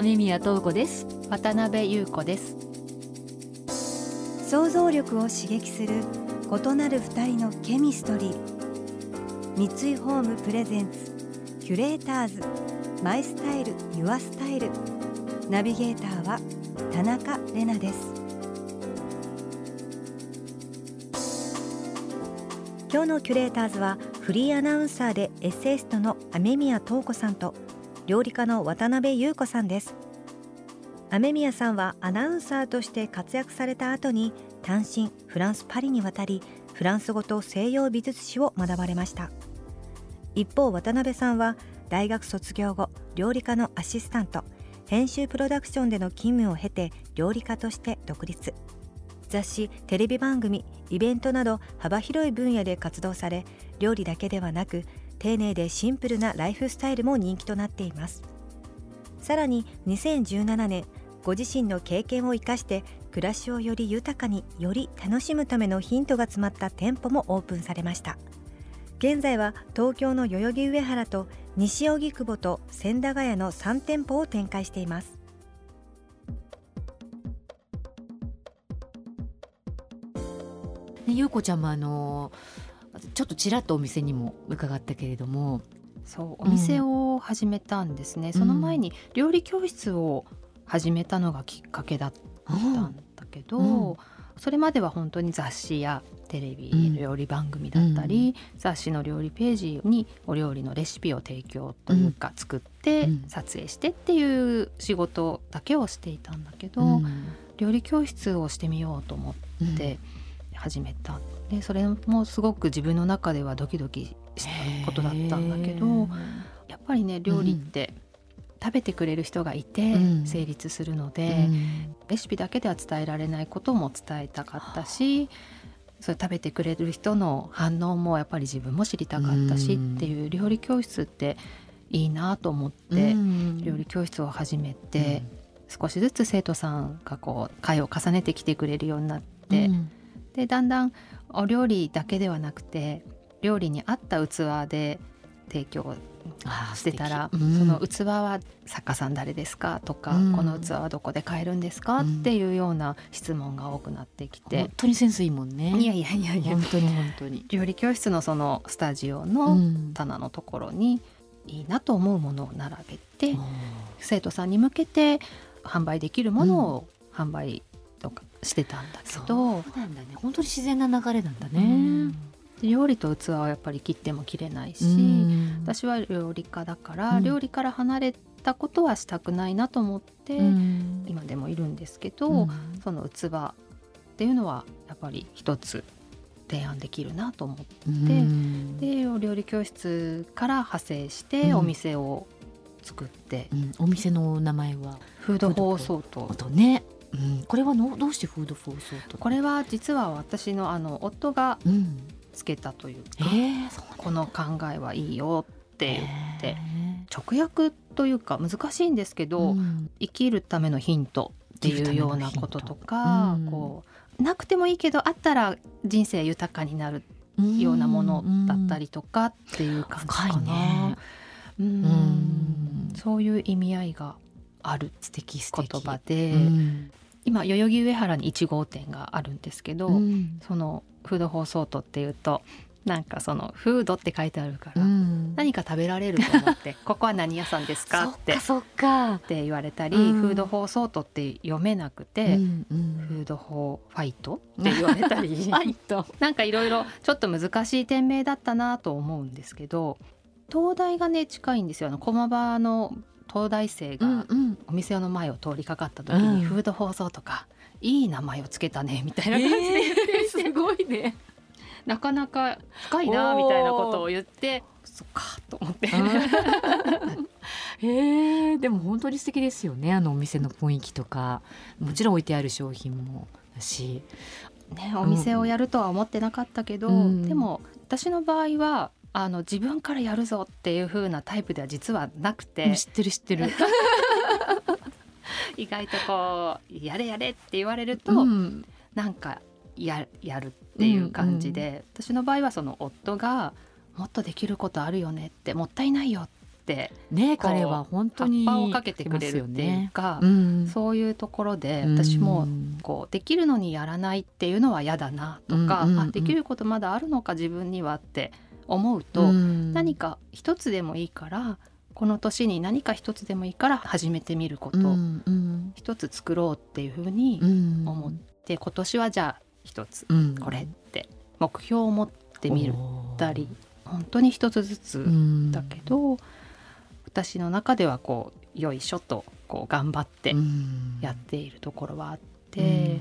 雨宮東子です。渡辺優子です。想像力を刺激する異なる二人のケミストリー。三井ホームプレゼンツキュレーターズ。マイスタイルユアスタイル。ナビゲーターは田中れなです。今日のキュレーターズはフリーアナウンサーでエッセイストの雨宮東子さんと料理家の渡辺優子さんです。雨宮さんはアナウンサーとして活躍された後に単身フランス・パリに渡りフランス語と西洋美術史を学ばれました。一方渡辺さんは大学卒業後料理家のアシスタント編集プロダクションでの勤務を経て料理家として独立。雑誌テレビ番組イベントなど幅広い分野で活動され料理だけではなく丁寧でシンプルなライフスタイルも人気となっています。さらに2017年ご自身の経験を生かして暮らしをより豊かにより楽しむためのヒントが詰まった店舗もオープンされました。現在は東京の代々木上原と西荻窪と千駄ヶ谷の3店舗を展開しています。ね、ゆうこちゃんもあのちょっとちらっとお店にも伺ったけれども。そうお店を始めたんですね、うん、その前に料理教室を始めたのがきっかけだったんだけど、うん、それまでは本当に雑誌やテレビ料理番組だったり、うん、雑誌の料理ページにお料理のレシピを提供というか作って撮影してっていう仕事だけをしていたんだけど、料理教室をしてみようと思って。始めた。でそれもすごく自分の中ではドキドキしたことだったんだけどやっぱりね料理って、食べてくれる人がいて成立するので、うん、レシピだけでは伝えられないことも伝えたかったしそれ食べてくれる人の反応もやっぱり自分も知りたかったしっていう料理教室っていいなと思って料理教室を始めて少しずつ生徒さんがこう会を重ねてきてくれるようになってでだんだんお料理だけではなくて料理に合った器で提供してたら、うん、その器は作家さん誰ですかとか、うん、この器はどこで買えるんですか、うん、っていうような質問が多くなってきて。本当にセンスいいもんね。いやいやいやいや。本当に本当に。料理教室のそのスタジオの棚のところにいいなと思うものを並べて、生徒さんに向けて販売できるものを販売とかしてたんだけど、そうなんだね。本当に自然な流れなんだね。料理と器はやっぱり切っても切れないし、私は料理家だから、うん、料理から離れたことはしたくないなと思って、うん、今でもいるんですけど、うん、その器っていうのはやっぱり一つ提案できるなと思って、で料理教室から派生してお店を作って、お店の名前は？フード放送とねうん、これはのどうしてフードフォーソートこれは実は私のあの夫がつけたというか、うんえー、この考えはいいよって言って、え。ー、直訳というか難しいんですけど、うん、生きるためのヒントっていうようなこととか、うん、こうなくてもいいけどあったら人生豊かになるようなものだったりとかっていう感じかな。ね、うん。そういう意味合いがある。素敵言葉で、うん、今代々木上原に1号店があるんですけど、うん、そのフード放送とっていうとなんかそのフードって書いてあるから、うん、何か食べられると思って「ここは何屋さんですか?」ってって言われたり、うん、フード放送とって読めなくて、うんうん、フード放ファイトって言われたり。なんかいろいろちょっと難しい店名だったなと思うんですけど東大がね近いんですよ。あの駒場の東大生がお店の前を通りかかった時に、フード放送とかいい名前をつけたねみたいな感じで言って、えー、すごいね。なかなか深いなみたいなことを言ってそっかと思って。へ えでも本当に素敵ですよねあのお店の雰囲気とか。もちろん置いてある商品もだし。ね、お店をやるとは思ってなかったけど、うん、でも私の場合はあの自分からやるぞっていう風なタイプでは実はなくて、知ってる知ってる。意外とこうやれやれって言われると、うん、なんかややるっていう感じで、うんうん、私の場合はその夫がもっとできることあるよねってもったいないよってね彼は本当に葉っぱをかけてくれるっていうか、ね。うん、そういうところで私もこうできるのにやらないっていうのは嫌だなとか、うんうんうん、あできることまだあるのか自分にはって思うと、うん、何か一つでもいいからこの年に何か一つでもいいから始めてみること、うんうん、一つ作ろうっていうふうに思って、今年はじゃあ一つこれって目標を持ってみる。たり本当に一つずつだけど、私の中ではこうよいしょとこう頑張ってやっているところはあって、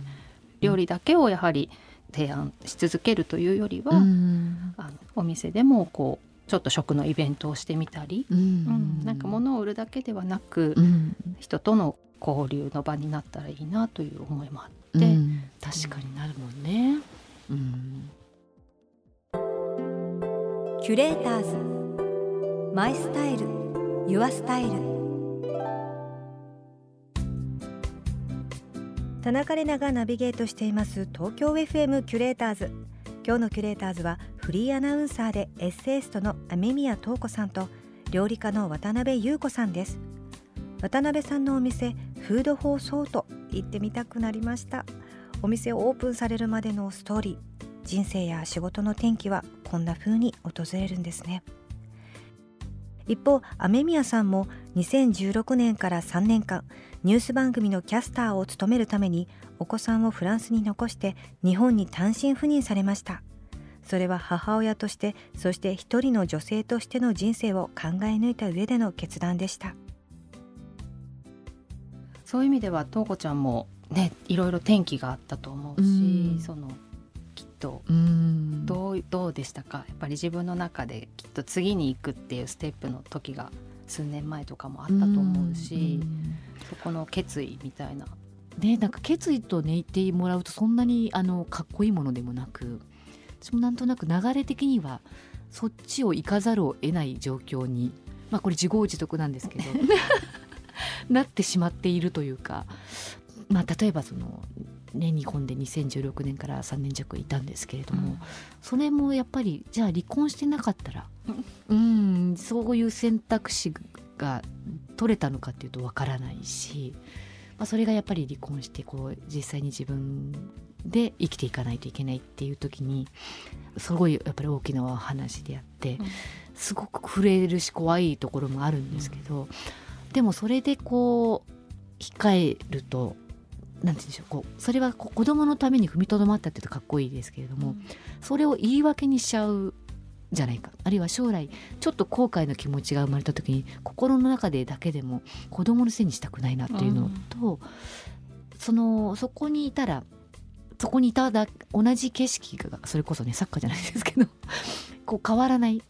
料理だけをやはり提案し続けるというよりは、あのお店でもこうちょっと食のイベントをしてみたり、うん。なんか物を売るだけではなく、人との交流の場になったらいいなという思いもあって、確かになるもんね。キュレーターズ。マイスタイル。Your Style 田中れながナビゲートしています東京 FM キュレーターズ。今日のキュレーターズはフリーアナウンサーでエッセイストの雨宮塔子さんと料理家の渡辺有子さんです。渡辺さんのお店フードフォーソート行ってみたくなりました。お店をオープンされるまでのストーリー人生や仕事の転機はこんな風に訪れるんですね。一方雨宮さんも2016年から3年間ニュース番組のキャスターを務めるためにお子さんをフランスに残して日本に単身赴任されました。それは母親としてそして一人の女性としての人生を考え抜いた上での決断でした。そういう意味では東子ちゃんもねいろいろ転機があったと思うし、うそのとどうどうでしたか？やっぱり自分の中できっと次に行くっていうステップの時が数年前とかもあったと思うしそこの決意みたいな。ね、なんか決意とね言ってもらうとそんなにあのかっこいいものでもなく私もなんとなく流れ的にはそっちを行かざるを得ない状況にまあこれ自業自得なんですけど なってしまっているというか、まあ、例えばそのね、日本で2016年から3年弱いたんですけれども、うん、それもやっぱりじゃあ離婚してなかったら、うん、そういう選択肢が取れたのかっていうとわからないし、まあ、それがやっぱり離婚してこう実際に自分で生きていかないといけないっていう時にすごいやっぱり大きな話であって、うん、すごく震えるし怖いところもあるんですけど、でもそれでこう控えるとなんて言うんでしょうこうそれは子供のために踏みとどまったっていうとかっこいいですけれども、うん、それを言い訳にしちゃうじゃないか。あるいは将来ちょっと後悔の気持ちが生まれた時に心の中でだけでも子供のせいにしたくないなっていうのと、うん、そのそこにいたらそこにいただ同じ景色がそれこそねサッカーじゃないですけど こう変わらない。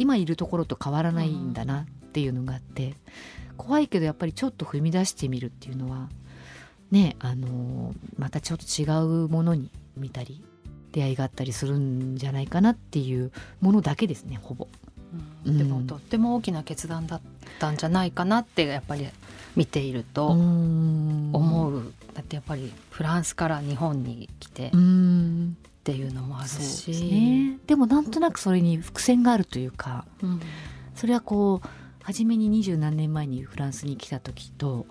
今いるところと変わらないんだなっていうのがあって、怖いけどやっぱりちょっと踏み出してみるっていうのはねあのまたちょっと違うものに見たり出会いがあったりするんじゃないかなっていうものだけですねほぼ。うん、でもとっても大きな決断だったんじゃないかなってやっぱり見ていると思う。だってやっぱりフランスから日本に来てっていうのもあるし。で、ね、でもなんとなくそれに伏線があるというか、うん、それはこう初めに二十何年前にフランスに来た時と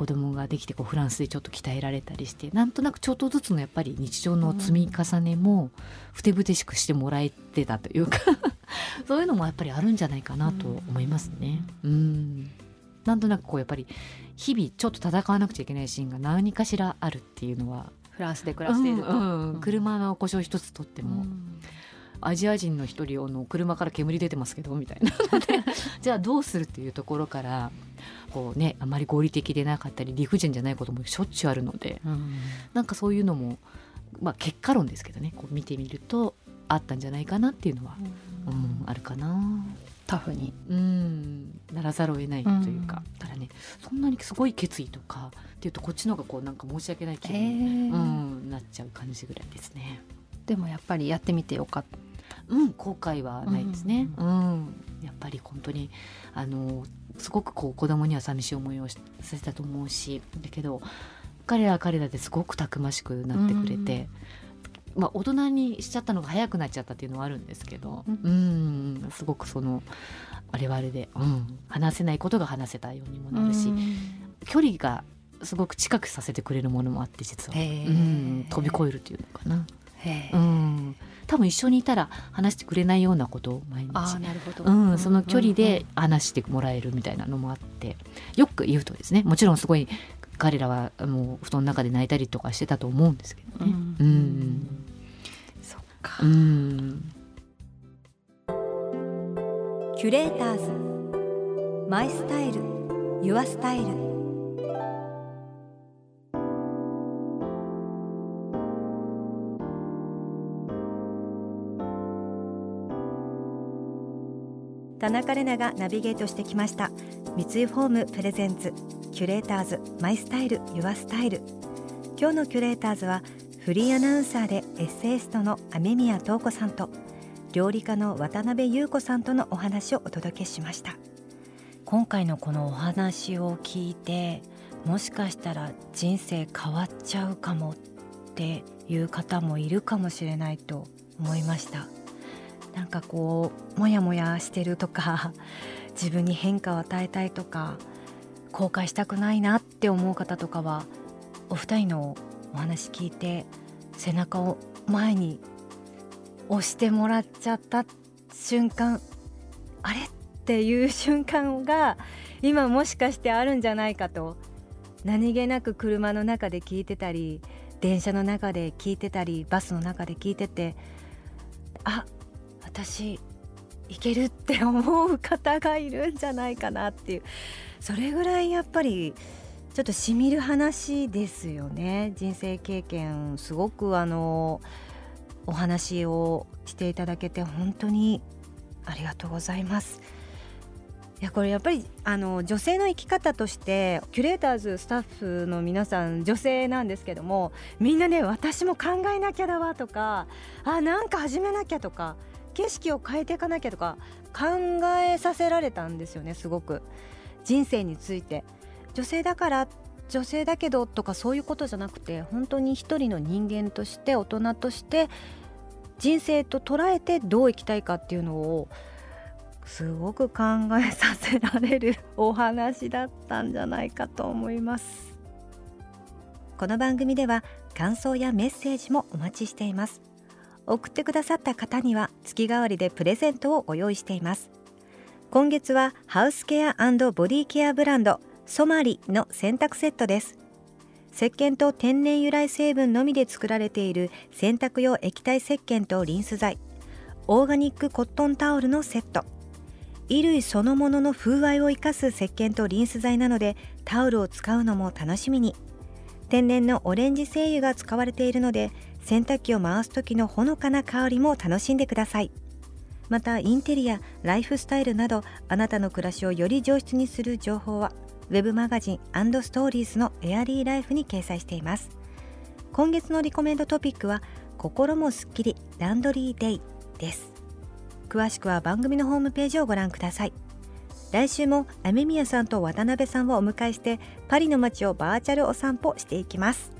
子供ができてこうフランスでちょっと鍛えられたりしてなんとなくちょっとずつのやっぱり日常の積み重ねもふてぶてしくしてもらえてたというか そういうのもやっぱりあるんじゃないかなと思いますね。うん。なんとなくこうやっぱり日々ちょっと戦わなくちゃいけないシーンが何かしらあるっていうのはフランスで暮らしていると、うんうん、車の故障一つとっても、うん。アジア人の一人の車から煙出てますけどみたいな。じゃあどうするっていうところからこうねあまり合理的でなかったり理不尽じゃないこともしょっちゅうあるので、うん、なんかそういうのも、まあ、結果論ですけどねこう見てみるとあったんじゃないかなっていうのは、うん、あるかな。タフに、うん、ならざるを得ないというか、だからねそんなにすごい決意とかっていうとこっちの方がこうなんか申し訳ない気分に、うん、なっちゃう感じぐらいですね。でもやっぱりやってみてよかった。うん、後悔はないですね。うん、うん、やっぱり本当にあのすごくこう子供には寂しい思いをさせたと思うしだけど彼らは彼らですごくたくましくなってくれて、まあ、大人にしちゃったのが早くなっちゃったっていうのはあるんですけど、うん、すごくそのあれはあれで、うん、話せないことが話せたようにもなるし、距離がすごく近くさせてくれるものもあって実は、うん、飛び越えるというのかな。うん、多分一緒にいたら話してくれないようなことを毎日うん、その距離で話してもらえるみたいなのもあってよく言うとですね。もちろんすごい彼らはもう布団の中で泣いたりとかしてたと思うんですけどね。うん、うん、そっか、うん、キュレーターズ。マイスタイル。ユアスタイル田中れながナビゲートしてきました。三井ホーム presents キュレーターズ My Style Your Style。今日のキュレーターズはフリーアナウンサーでエッセイストの雨宮塔子さんと料理家の渡辺有子さんとのお話をお届けしました。今回のこのお話を聞いてもしかしたら人生変わっちゃうかもっていう方もいるかもしれないと思いました。なんかこうモヤモヤしてるとか 自分に変化を与えたいとか後悔したくないなって思う方とかはお二人のお話聞いて背中を前に押してもらっちゃった瞬間あれっていう瞬間が今もしかしてあるんじゃないかと何気なく車の中で聞いてたり電車の中で聞いてたりバスの中で聞いててあ私いけるって思う方がいるんじゃないかなっていうそれぐらいやっぱりちょっとしみる話ですよね人生経験すごくあのお話をしていただけて本当にありがとうございます。いやこれやっぱりあの女性の生き方としてキュレーターズスタッフの皆さん女性なんですけどもみんなね私も考えなきゃだわとかあなんか始めなきゃとか景色を変えていかなきゃとか考えさせられたんですよねすごく。人生について。女性だから女性だけどとかそういうことじゃなくて本当に一人の人間として大人として人生と捉えてどう生きたいかっていうのをすごく考えさせられる お話だったんじゃないかと思います。この番組では感想やメッセージもお待ちしています。送ってくださった方には月替わりでプレゼントをご用意しています。今月はハウスケアボディケアブランドソマリの洗濯セットです。石鹸と天然由来成分のみで作られている洗濯用液体石鹸とリンス剤オーガニックコットンタオルのセット。衣類そのものの風合いを生かす石鹸とリンス剤なのでタオルを使うのも楽しみに。天然のオレンジ精油が使われているので洗濯機を回す時のほのかな香りも楽しんでください。またインテリアライフスタイルなどあなたの暮らしをより上質にする情報は web マガジンストーリーズのエアリーライフに掲載しています。今月のリコメンドトピックは心もすっきりランドリーデイです。詳しくは番組のホームページをご覧ください。来週も雨宮さんと渡辺さんをお迎えしてパリの街をバーチャルお散歩していきます。